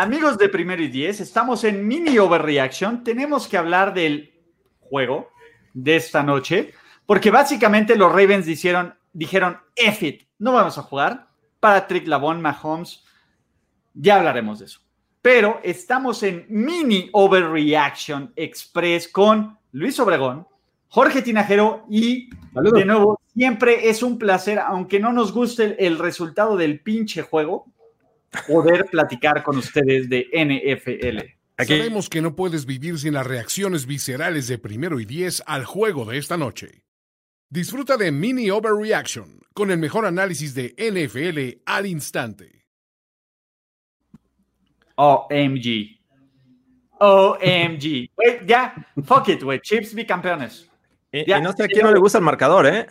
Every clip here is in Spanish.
Amigos de Primero y Diez, estamos en mini overreaction. Tenemos que hablar del juego de esta noche, porque básicamente los Ravens dijeron, dijeron, F it, no vamos a jugar. Patrick Lavon Mahomes, ya hablaremos de eso. Pero estamos en mini overreaction express con Luis Obregón, Jorge Tinajero y de nuevo, siempre es un placer, aunque no nos guste el resultado del pinche juego, poder platicar con ustedes de NFL. Sabemos que no puedes vivir sin las reacciones viscerales de primero y diez al juego de esta noche. Disfruta de Mini Overreaction con el mejor análisis de NFL al instante. OMG. OMG. ya, fuck it, güey. Chips bicampeones. Y, y no sé a quién no le gusta el marcador, ¿eh?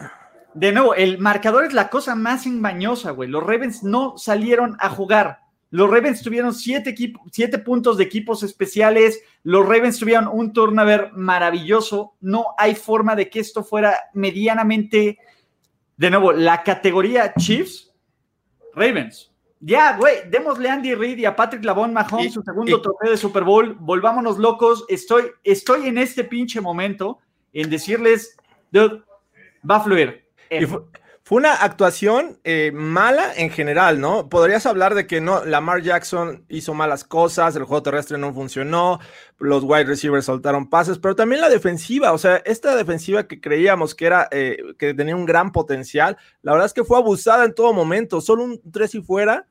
De nuevo, el marcador es la cosa más engañosa, güey. Los Ravens no salieron a jugar. Los Ravens tuvieron siete, siete puntos de equipos especiales. Los Ravens tuvieron un turnover maravilloso. No hay forma de que esto fuera medianamente. De nuevo, la categoría Chiefs, Ravens. Ya, güey, démosle a Andy Reid y a Patrick Lavon Mahomes su segundo trofeo de Super Bowl. Volvámonos locos. Estoy, estoy en este pinche momento en decirles, dude, va a fluir fue, una actuación eh, mala en general, ¿no? Podrías hablar de que no, Lamar Jackson hizo malas cosas, el juego terrestre no funcionó, los wide receivers soltaron pases, pero también la defensiva, o sea, esta defensiva que creíamos que era, eh, que tenía un gran potencial, la verdad es que fue abusada en todo momento, solo un tres y fuera,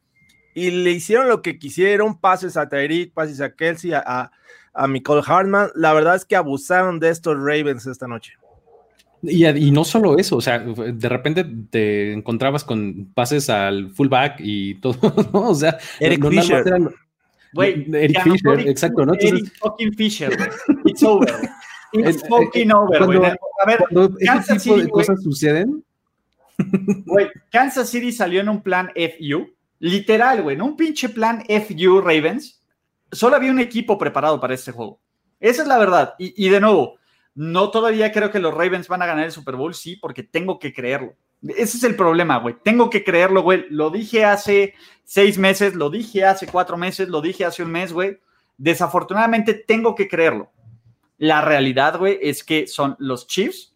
y le hicieron lo que quisieron, pases a Tyreek, pases a Kelsey, a, a, a Nicole Hartman, la verdad es que abusaron de estos Ravens esta noche. Y, no solo eso, o sea, de repente te encontrabas con pases al fullback y todo, ¿no? O sea, Eric Fisher. Eric Fisher, exacto, ¿no? Eric fucking Fisher, It's over. It's fucking over, güey. A ver, Kansas City, de cosas suceden. Güey, Kansas City salió en un plan FU, literal, güey, en un pinche plan FU Ravens. Solo había un equipo preparado para este juego. Esa es la verdad. y de nuevo, no todavía creo que los Ravens van a ganar el Super Bowl, sí, porque tengo que creerlo. Ese es el problema, güey. Tengo que creerlo, güey. Lo dije hace seis meses, lo dije hace cuatro meses, lo dije hace un mes, güey. Desafortunadamente tengo que creerlo. La realidad, güey, es que son los Chiefs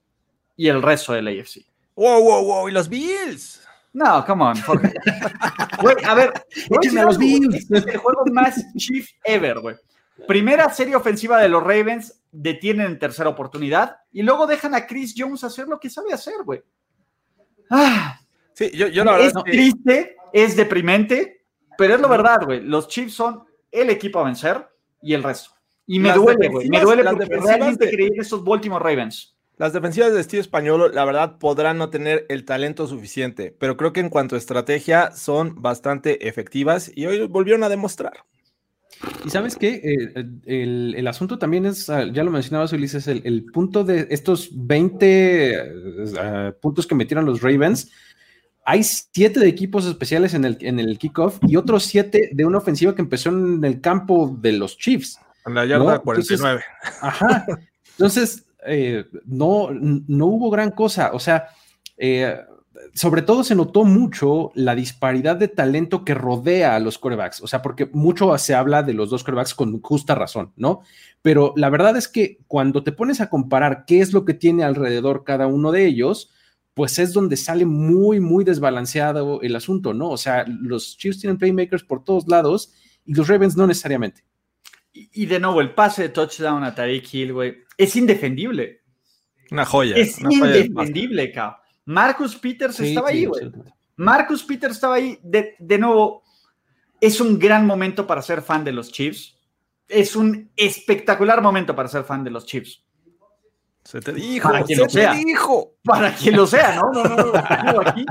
y el resto del AFC. Wow, wow, wow. ¿Y los Bills? No, come on. Güey, a ver. Échenme a los Bills. Es el juego más Chief ever, güey. Primera serie ofensiva de los Ravens, detienen en tercera oportunidad y luego dejan a Chris Jones hacer lo que sabe hacer, güey. Ah, sí, yo, yo la verdad es triste, es deprimente, pero es la verdad, güey. Los Chiefs son el equipo a vencer y el resto. Y me duele, güey. Me duele porque realmente de... creí esos Baltimore Ravens. Las defensivas de Steve Español, la verdad, podrán no tener el talento suficiente, pero creo que en cuanto a estrategia son bastante efectivas y hoy volvieron a demostrar. Y sabes qué, eh, el, asunto también es, ah, ya lo mencionabas Ulises, el, el punto de estos 20 ah, puntos que metieron los Ravens, hay siete de equipos especiales en el, en el kickoff y otros siete de una ofensiva que empezó en el campo de los Chiefs. En la yarda 49. ajá. Entonces, eh, no, no hubo gran cosa. O sea, eh, sobre todo se notó mucho la disparidad de talento que rodea a los corebacks, o sea, porque mucho se habla de los dos corebacks con justa razón, ¿no? Pero la verdad es que cuando te pones a comparar qué es lo que tiene alrededor cada uno de ellos, pues es donde sale muy, muy desbalanceado el asunto, ¿no? O sea, los Chiefs tienen playmakers por todos lados y los Ravens no necesariamente. Y, de nuevo, el pase de touchdown a Tariq Hill, güey, es indefendible. Una joya. Es indefendible, cabrón. Marcus Peters estaba ahí, güey. Marcus Peters estaba ahí. De, de, nuevo, es un gran momento para ser fan de los Chiefs. Es un espectacular momento para ser fan de los Chiefs. Se te dijo, para quien lo sea. dijo. Para quien lo sea, ¿no? No, no, no, aquí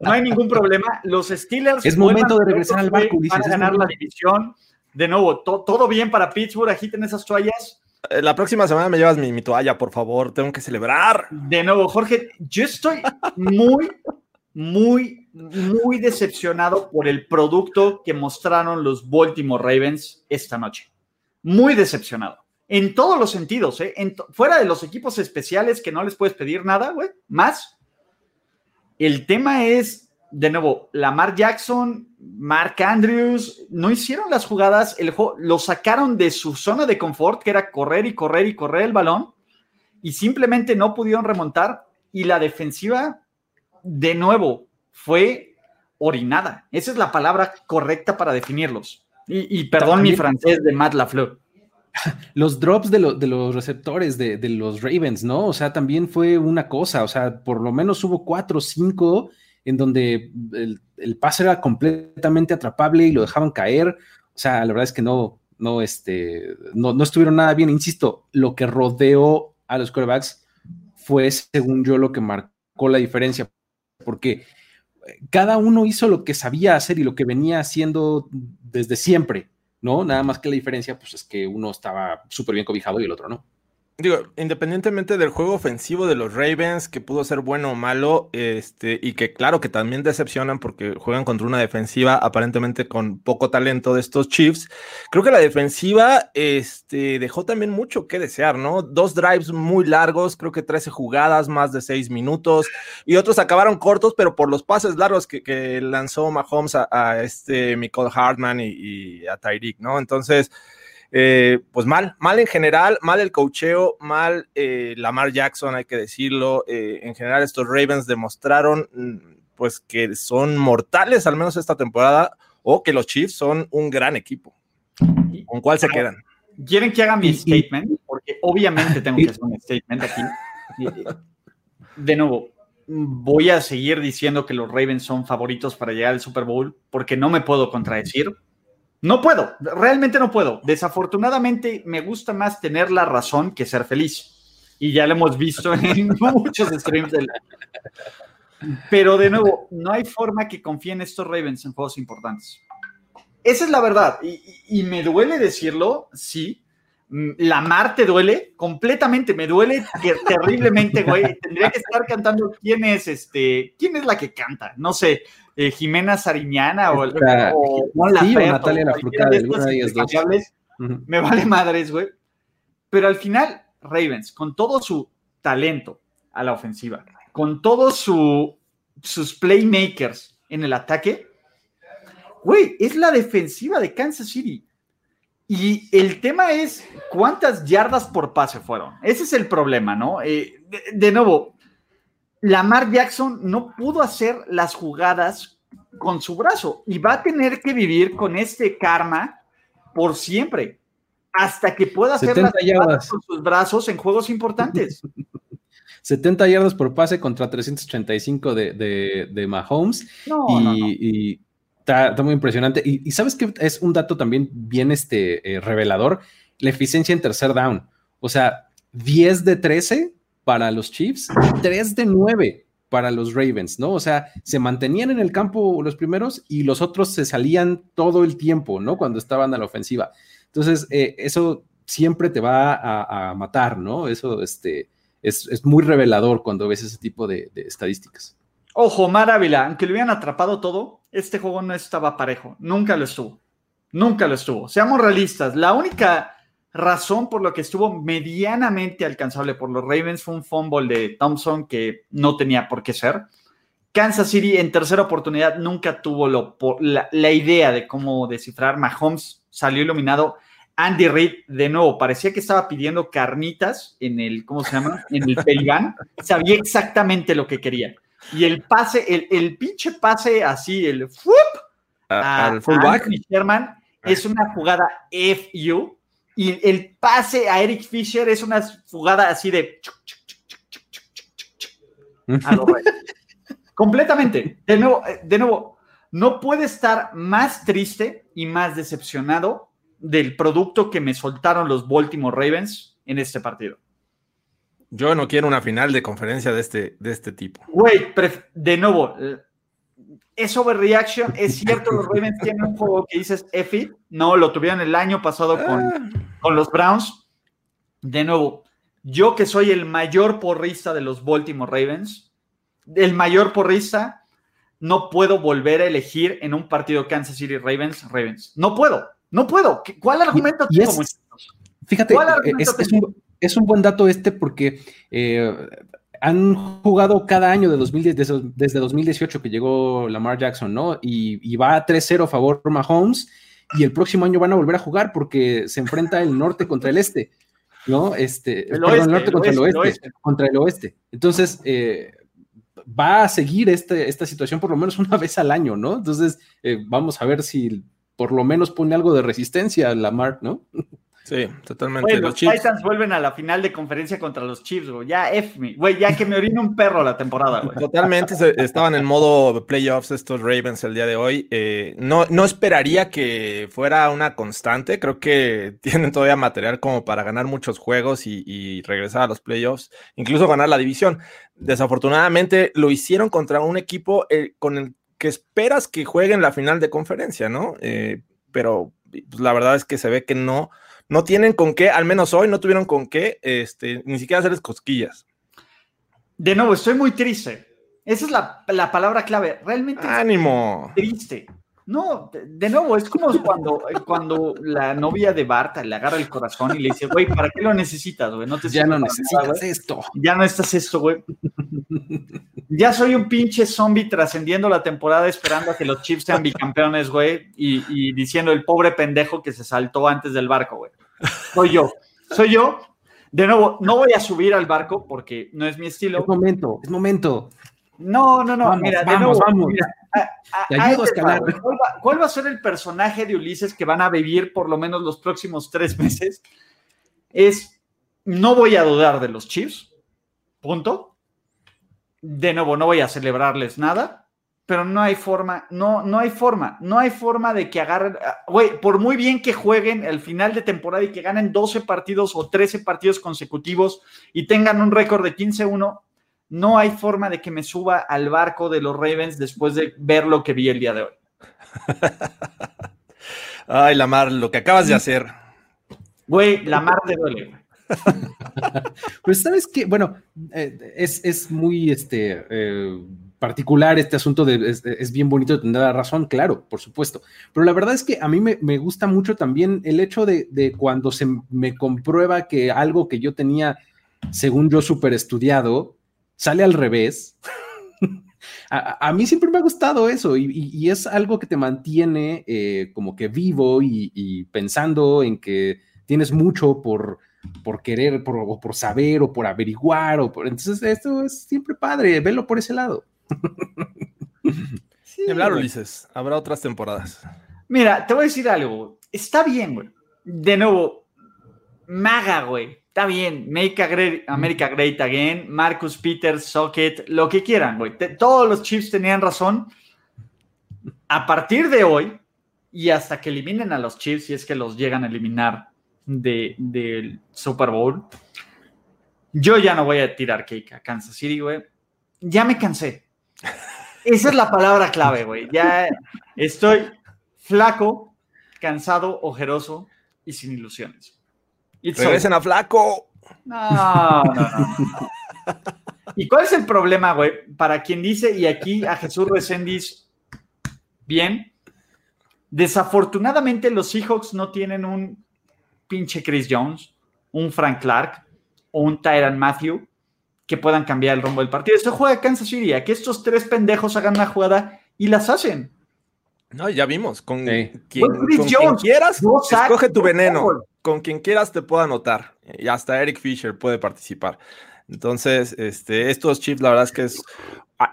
no hay ningún problema. Los Steelers. Es momento de regresar al barco. Van a ganar la división. De nuevo, todo bien para Pittsburgh. Agiten esas toallas. Eh, la próxima semana me llevas mi, toalla, por favor. Tengo que celebrar. De nuevo, Jorge, yo estoy muy, muy, muy decepcionado por el producto que mostraron los Baltimore Ravens esta noche. Muy decepcionado. En todos los sentidos, ¿eh? fuera de los equipos especiales que no les puedes pedir nada, güey, más. El tema es de nuevo, Lamar Jackson, Mark Andrews, no hicieron las jugadas, el lo sacaron de su zona de confort, que era correr y correr y correr el balón, y simplemente no pudieron remontar. Y la defensiva, de nuevo, fue orinada. Esa es la palabra correcta para definirlos. Y, perdón mi francés de Matt LaFleur. Los drops de, de los receptores de, de, los Ravens, ¿no? O sea, también fue una cosa, o sea, por lo menos hubo cuatro o cinco en donde el, pase era completamente atrapable y lo dejaban caer. O sea, la verdad es que no, no, este, no, no estuvieron nada bien. Insisto, lo que rodeó a los quarterbacks fue, según yo, lo que marcó la diferencia, porque cada uno hizo lo que sabía hacer y lo que venía haciendo desde siempre, ¿no? Nada más que la diferencia, pues es que uno estaba súper bien cobijado y el otro no. Digo, independientemente del juego ofensivo de los Ravens, que pudo ser bueno o malo, este, y que claro que también decepcionan porque juegan contra una defensiva aparentemente con poco talento de estos Chiefs, creo que la defensiva este, dejó también mucho que desear, ¿no? Dos drives muy largos, creo que 13 jugadas, más de 6 minutos, y otros acabaron cortos, pero por los pases largos que, lanzó Mahomes a, este Michael Hartman y, y a Tyreek, ¿no? Entonces, eh, pues mal, mal en general, mal el cocheo, mal eh, Lamar Jackson, hay que decirlo. Eh, en general, estos Ravens demostraron mm, pues que son mortales, al menos esta temporada, o que los Chiefs son un gran equipo. ¿Con cuál se quedan? ¿Quieren que haga mi statement? Porque obviamente tengo que hacer un statement aquí. De nuevo, voy a seguir diciendo que los Ravens son favoritos para llegar al Super Bowl porque no me puedo contradecir. No puedo, realmente no puedo. Desafortunadamente me gusta más tener la razón que ser feliz. Y ya lo hemos visto en muchos streams. Del... Pero de nuevo, no hay forma que confíe en estos Ravens en juegos importantes. Esa es la verdad. Y, me duele decirlo, sí. La mar te duele completamente, me duele terriblemente, güey. Tendría que estar cantando quién es este, quién es la que canta, no sé, eh, Jimena Sariñana o, Natalia La Me vale madres, güey. Pero al final, Ravens, con todo su talento a la ofensiva, con todos su, sus playmakers en el ataque, güey, es la defensiva de Kansas City. Y el tema es cuántas yardas por pase fueron. Ese es el problema, ¿no? Eh, de, nuevo, Lamar Jackson no pudo hacer las jugadas con su brazo y va a tener que vivir con este karma por siempre hasta que pueda hacer las jugadas con sus brazos en juegos importantes. 70 yardas por pase contra 385 de, de, Mahomes. y, está, muy impresionante. Y, sabes que es un dato también bien este, eh, revelador: la eficiencia en tercer down. O sea, 10 de 13 para los Chiefs, 3 de 9 para los Ravens, ¿no? O sea, se mantenían en el campo los primeros y los otros se salían todo el tiempo, ¿no? Cuando estaban a la ofensiva. Entonces, eh, eso siempre te va a, matar, ¿no? Eso este, es, muy revelador cuando ves ese tipo de, estadísticas. Ojo, Mar Ávila, aunque le hubieran atrapado todo, este juego no estaba parejo. Nunca lo estuvo. Nunca lo estuvo. Seamos realistas. La única razón por lo que estuvo medianamente alcanzable por los Ravens fue un fumble de Thompson que no tenía por qué ser. Kansas City en tercera oportunidad nunca tuvo lo, la, la, idea de cómo descifrar. Mahomes salió iluminado. Andy Reid, de nuevo, parecía que estaba pidiendo carnitas en el, ¿cómo se llama? En el Peligan. Sabía exactamente lo que quería. Y el pase, el, el pinche pase así, el ¡fup! al fullback. Sherman es una jugada FU. Y el pase a Eric Fisher es una jugada así de. Completamente. De nuevo, eh, de nuevo, no puede estar más triste y más decepcionado del producto que me soltaron los Baltimore Ravens en este partido. Yo no quiero una final de conferencia de este, de este tipo. Güey, de nuevo, es overreaction. Es cierto, los Ravens tienen un juego que dices F. No, lo tuvieron el año pasado con, ah. con los Browns. De nuevo, yo que soy el mayor porrista de los Baltimore Ravens, el mayor porrista, no puedo volver a elegir en un partido Kansas City Ravens, Ravens. No puedo, no puedo. ¿Cuál argumento Fíjate, es, un, buen dato este porque eh, han jugado cada año de 2010, desde, desde 2018 que llegó Lamar Jackson, ¿no? Y, y va 3-0 a favor de Mahomes y el próximo año van a volver a jugar porque se enfrenta el norte contra el este, ¿no? Este, El perdón, oeste, el norte el contra el oeste, el oeste, oeste. contra el oeste. Entonces, eh, va a seguir este, esta situación por lo menos una vez al año, ¿no? Entonces, eh, vamos a ver si por lo menos pone algo de resistencia a Lamar, ¿no? Sí, totalmente. Los los Chiefs. Titans vuelven a la final de conferencia contra los Chiefs, güey. Ya F me. Güey, ya que me orine un perro la temporada, güey. Totalmente se- estaban en modo playoffs estos Ravens el día de hoy. Eh, no, no esperaría que fuera una constante. Creo que tienen todavía material como para ganar muchos juegos y, y regresar a los playoffs, incluso ganar la división. Desafortunadamente lo hicieron contra un equipo eh, con el que esperas que juegue en la final de conferencia, ¿no? Eh, pero pues, la verdad es que se ve que no, no tienen con qué, al menos hoy no tuvieron con qué, este, ni siquiera hacerles cosquillas. De nuevo, estoy muy triste. Esa es la, la palabra clave. Realmente ¡Ánimo! triste. No, de, nuevo, es como cuando, cuando la novia de Bart le agarra el corazón y le dice, güey, ¿para qué lo necesitas, güey? No te Ya no nada, necesitas esto. Ya no estás esto, güey. Ya soy un pinche zombie trascendiendo la temporada esperando a que los Chiefs sean bicampeones, güey, y, y diciendo el pobre pendejo que se saltó antes del barco, güey. Soy yo. Soy yo. De nuevo, no voy a subir al barco porque no es mi estilo. Es momento, es momento. No, no, no. Vamos, mira, de vamos, nuevo, vamos. mira, a- a- Te ayudo escalar. ¿Cuál va, cuál va a ser el personaje de Ulises que van a vivir por lo menos los próximos tres meses? Es, no voy a dudar de los Chiefs, punto. De nuevo, no voy a celebrarles nada, pero no hay forma, no, no hay forma, no hay forma de que agarren, ah, güey, por muy bien que jueguen el final de temporada y que ganen 12 partidos o 13 partidos consecutivos y tengan un récord de 15-1, no hay forma de que me suba al barco de los Ravens después de ver lo que vi el día de hoy. Ay, Lamar, lo que acabas de hacer. Güey, la mar de duele. güey. Pero sabes que, bueno, eh, es, es muy este, eh, particular este asunto de, es, es bien bonito tener la razón, claro, por supuesto. Pero la verdad es que a mí me, me gusta mucho también el hecho de, de cuando se me comprueba que algo que yo tenía, según yo, súper estudiado, sale al revés. A, a mí siempre me ha gustado eso y, y- y es algo que te mantiene eh, como que vivo y, y pensando en que tienes mucho por, por querer, por, o por saber o por averiguar. O por, entonces, esto es siempre padre, velo por ese lado. Sí, hablar. Ulises. Habrá otras temporadas. Mira, te voy a decir algo. Está bien, güey. De nuevo, maga, güey. Está bien. Make a great- America Great Again. Marcus Peters, Socket, lo que quieran, güey. Todos los Chiefs tenían razón. A partir de hoy y hasta que eliminen a los Chiefs, si es que los llegan a eliminar de- del Super Bowl, yo ya no voy a tirar cake a Kansas City, güey. Ya me cansé. Esa es la palabra clave, güey. Ya estoy flaco, cansado, ojeroso y sin ilusiones. It's Regresen a Flaco. no, no, no, no. ¿Y cuál es el problema, güey? Para quien dice, y aquí a Jesús Reséndiz, bien, desafortunadamente los Seahawks no tienen un pinche Chris Jones, un Frank Clark o un Tyran Matthew que puedan cambiar el rumbo del partido. Esto juega Kansas City, a que estos tres pendejos hagan una jugada y las hacen. No, ya vimos. Con, Sí. quien, con Jones, quieras, sacks, escoge tu veneno. Con quien quieras te puedo anotar. Y hasta Eric Fisher puede participar. Entonces, este, estos Chiefs, la verdad es que es.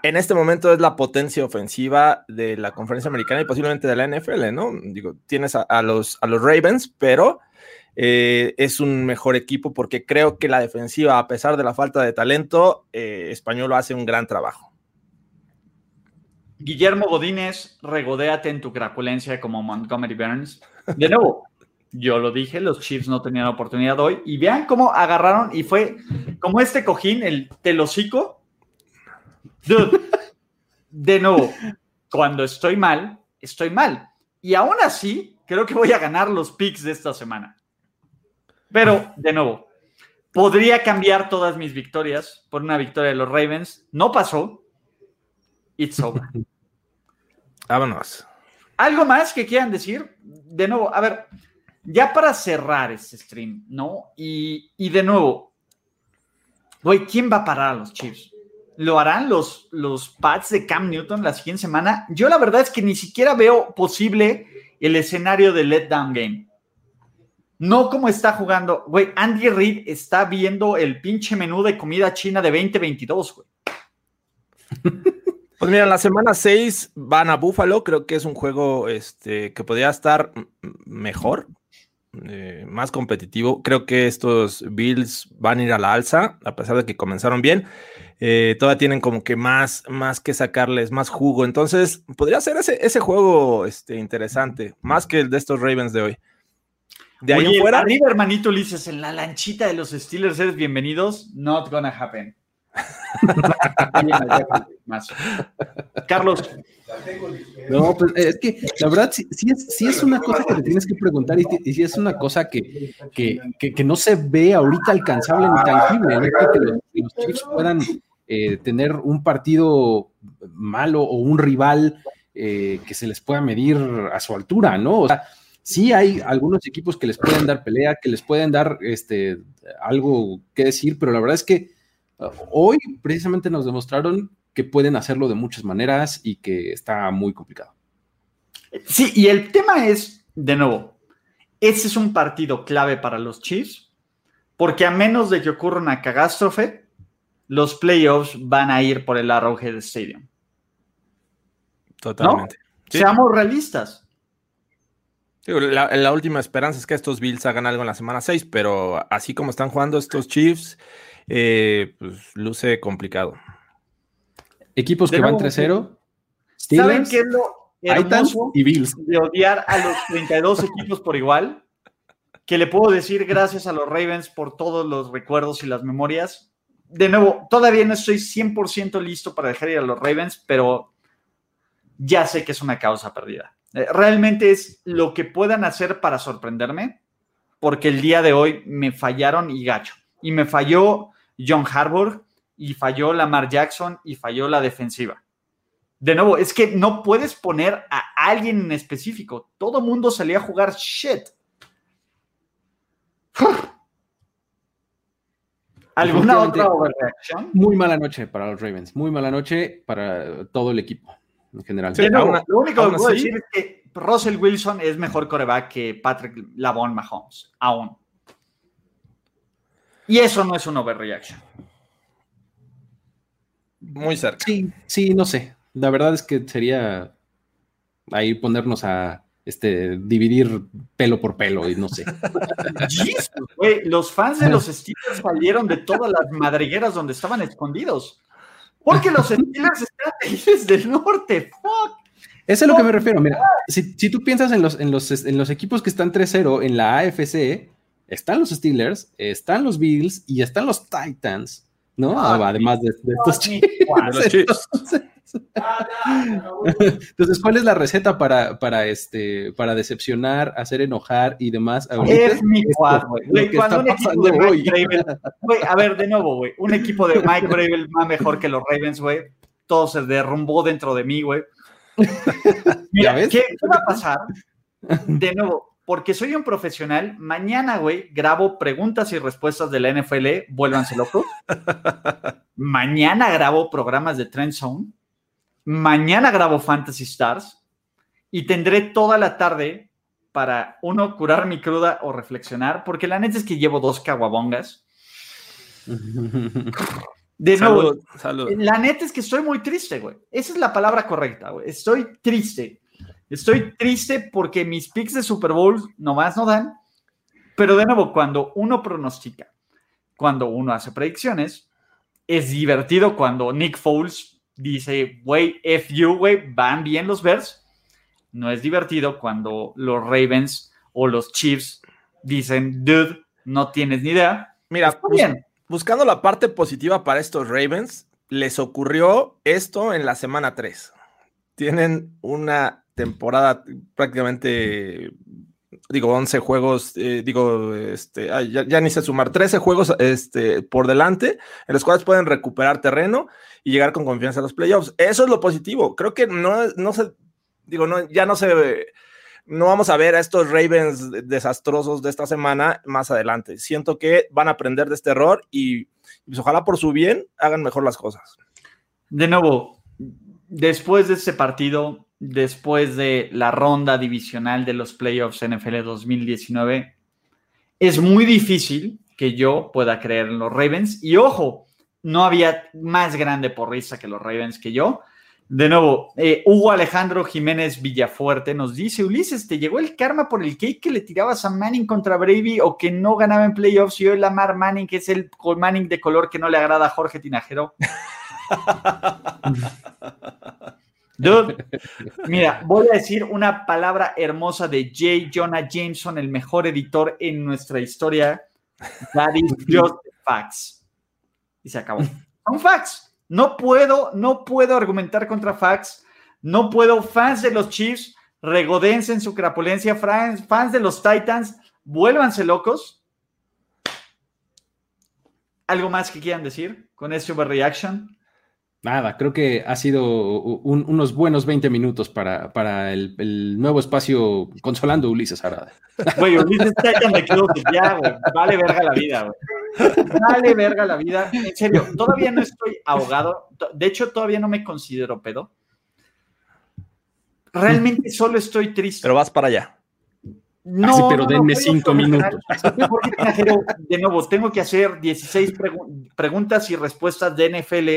En este momento es la potencia ofensiva de la conferencia americana y posiblemente de la NFL, ¿no? Digo, tienes a, a los, a los Ravens, pero eh, es un mejor equipo porque creo que la defensiva, a pesar de la falta de talento, eh, Español hace un gran trabajo. Guillermo Godínez, regodéate en tu crapulencia como Montgomery Burns. De nuevo, yo lo dije, los Chiefs no tenían oportunidad hoy. Y vean cómo agarraron y fue como este cojín, el telocico. De nuevo, cuando estoy mal, estoy mal. Y aún así, creo que voy a ganar los picks de esta semana. Pero, de nuevo, podría cambiar todas mis victorias por una victoria de los Ravens. No pasó. It's over. Vámonos. ¿Algo más que quieran decir? De nuevo, a ver, ya para cerrar este stream, ¿no? Y, y de nuevo, Güey, ¿quién va a parar a los Chiefs? ¿Lo harán los, los Pats de Cam Newton la siguiente semana? Yo la verdad es que ni siquiera veo posible el escenario de letdown game. No como está jugando. Güey, Andy Reid está viendo el pinche menú de comida china de 2022, güey. Pues mira, la semana 6 van a Buffalo. Creo que es un juego este, que podría estar mejor, eh, más competitivo. Creo que estos Bills van a ir a la alza, a pesar de que comenzaron bien. Eh, todavía tienen como que más, más que sacarles, más jugo. Entonces, podría ser ese, ese juego este, interesante, más que el de estos Ravens de hoy. De ahí Oye, fuera. Arriba, hermanito Ulises, en la lanchita de los Steelers eres bienvenidos. Not gonna happen. Carlos. No, pues es que la verdad sí, es, es, una cosa que te tienes que preguntar y, sí es una cosa que, que, no se ve ahorita alcanzable ni tangible. Que los, los puedan eh, tener un partido malo o un rival eh, que se les pueda medir a su altura, ¿no? O sea, sí hay algunos equipos que les pueden dar pelea, que les pueden dar este, algo que decir, pero la verdad es que hoy precisamente nos demostraron que pueden hacerlo de muchas maneras y que está muy complicado. Sí, y el tema es, de nuevo, ese es un partido clave para los Chiefs, porque a menos de que ocurra una catástrofe, los playoffs van a ir por el Arrowhead Stadium. Totalmente. Seamos realistas. La, última esperanza es que estos Bills hagan algo en la semana 6, pero así como están jugando estos Chiefs, eh, pues luce complicado. Equipos que van 3-0. ¿Saben qué es lo hermoso y Bills. de odiar a los 32 equipos por igual? Que le puedo decir gracias a los Ravens por todos los recuerdos y las memorias. De nuevo, todavía no estoy 100% listo para dejar ir a los Ravens, pero ya sé que es una causa perdida. Eh, realmente es lo que puedan hacer para sorprenderme, porque el día de hoy me fallaron y gacho. Y me falló John Harbour, y falló Lamar Jackson, y falló la defensiva. De nuevo, es que no puedes poner a alguien en específico. Todo mundo salía a jugar shit. ¿Alguna otra overreacción? Muy mala noche para los Ravens, muy mala noche para todo el equipo en general. lo único que puedo decir es que Russell Wilson es mejor coreback que Patrick Lavon Mahomes, aún. Y eso no es un overreaction. Muy cerca. Sí, sí, no sé. La verdad es que sería ahí ponernos a este, dividir pelo por pelo y no sé. los fans de los Steelers salieron de todas las madrigueras donde estaban escondidos. Porque los Steelers están desde el norte. Fuck. Eso es a lo que me refiero. Mira, si, tú piensas en los, en, los, en los equipos que están 3-0 en la AFC, están los Steelers, están los Bills y están los Titans, ¿no? Ah, Además de, estos chicos. Entonces, ¿cuál es la receta para, para, este, para decepcionar, hacer enojar y demás? Es mi cuadro, güey. Cuando un equipo de güey, a ver, de nuevo, güey, un equipo de Mike Bravel más mejor que los Ravens, güey. Todo se derrumbó dentro de mí, güey. Mira, ¿qué, ¿qué va a pasar? De nuevo, porque soy un profesional, mañana, güey, grabo preguntas y respuestas de la NFL, vuélvanse locos. mañana grabo programas de Trend Zone Mañana grabo Fantasy Stars y tendré toda la tarde para, uno, curar mi cruda o reflexionar, porque la neta es que llevo dos caguabongas. De nuevo, la neta es que estoy muy triste, güey. Esa es la palabra correcta, güey. Estoy triste. Estoy triste porque mis picks de Super Bowl nomás no dan. Pero de nuevo, cuando uno pronostica, cuando uno hace predicciones, es divertido cuando Nick Foles dice, güey, F you, güey, van bien los Bears. No es divertido cuando los Ravens o los Chiefs dicen, dude, no tienes ni idea. Mira, bien. buscando la parte positiva para estos Ravens, les ocurrió esto en la semana 3. Tienen una temporada prácticamente digo, 11 juegos, eh, digo, este, ya, ni sé sumar, 13 juegos este, por delante, en los cuales pueden recuperar terreno y llegar con confianza a los playoffs. Eso es lo positivo. Creo que no, no se, digo, no, ya no se no vamos a ver a estos Ravens desastrosos de esta semana más adelante. Siento que van a aprender de este error y pues, ojalá por su bien hagan mejor las cosas. De nuevo, después de este partido, después de la ronda divisional de los playoffs NFL 2019, es muy difícil que yo pueda creer en los Ravens. Y ojo, no había más grande porrista que los Ravens que yo. De nuevo, eh, Hugo Alejandro Jiménez Villafuerte nos dice, Ulises, ¿te llegó el karma por el cake que le tirabas a Manning contra Brady o que no ganaba en playoffs y hoy Lamar Manning, que es el Manning de color que no le agrada a Jorge Tinajero? Dude, mira, voy a decir una palabra hermosa de J. Jonah Jameson, el mejor editor en nuestra historia. That is just facts. Y se acabó. Son facts. No puedo, no puedo argumentar contra Fax. No puedo. Fans de los Chiefs, regodense en su crapulencia. Fans, fans de los Titans, vuélvanse locos. ¿Algo más que quieran decir con este overreaction? Nada, creo que ha sido unos buenos 20 minutos para, para el, nuevo espacio consolando Ulises Arada. Güey, Ulises está de ya, güey. Vale verga la vida, güey. Vale verga la vida. En serio, todavía no estoy ahogado. De hecho, todavía no me considero pedo. Realmente solo estoy triste. Pero vas para allá. No, pero denme cinco minutos. de nuevo, tengo que hacer 16 preguntas y respuestas de NFL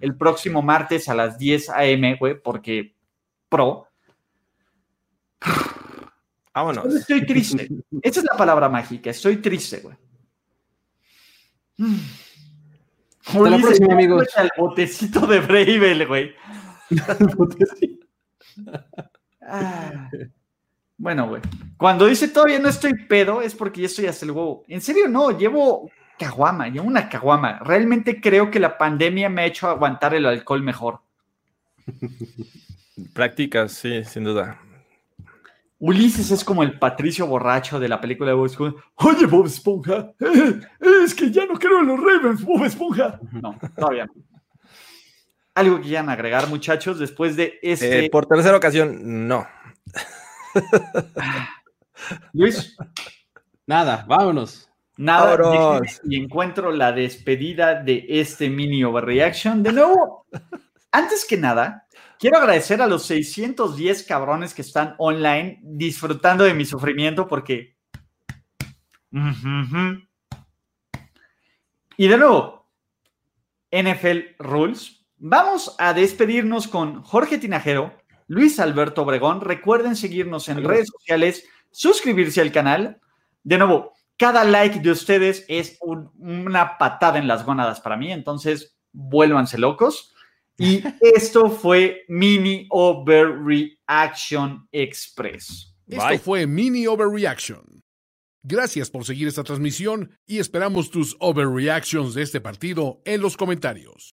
el próximo martes a las 10 a.m., güey, porque pro. Vámonos. Estoy triste. Esa es la palabra mágica. Estoy triste, güey. Hasta la próxima, amigos. El botecito de Bravel, güey. el botecito. Ah. Bueno, güey. Cuando dice todavía no estoy pedo, es porque ya estoy hasta el huevo. En serio, no, llevo caguama, llevo una caguama. Realmente creo que la pandemia me ha hecho aguantar el alcohol mejor. Prácticas, sí, sin duda. Ulises es como el Patricio borracho de la película de Bob Esponja. Oye, Bob Esponja, es que ya no creo en los Ravens, Bob Esponja. No, todavía no. ¿Algo que quieran agregar, muchachos, después de este... Eh, por tercera ocasión, no. Luis. Nada, vámonos. Nada, y encuentro la despedida de este mini overreaction. De nuevo, antes que nada, quiero agradecer a los 610 cabrones que están online disfrutando de mi sufrimiento porque... Y de nuevo, NFL Rules. Vamos a despedirnos con Jorge Tinajero, Luis Alberto Obregón. Recuerden seguirnos en redes sociales, suscribirse al canal. De nuevo, cada like de ustedes es una patada en las gónadas para mí, entonces vuélvanse locos. Y esto fue Mini Overreaction Express. Esto fue Mini Overreaction. Gracias por seguir esta transmisión y esperamos tus overreactions de este partido en los comentarios.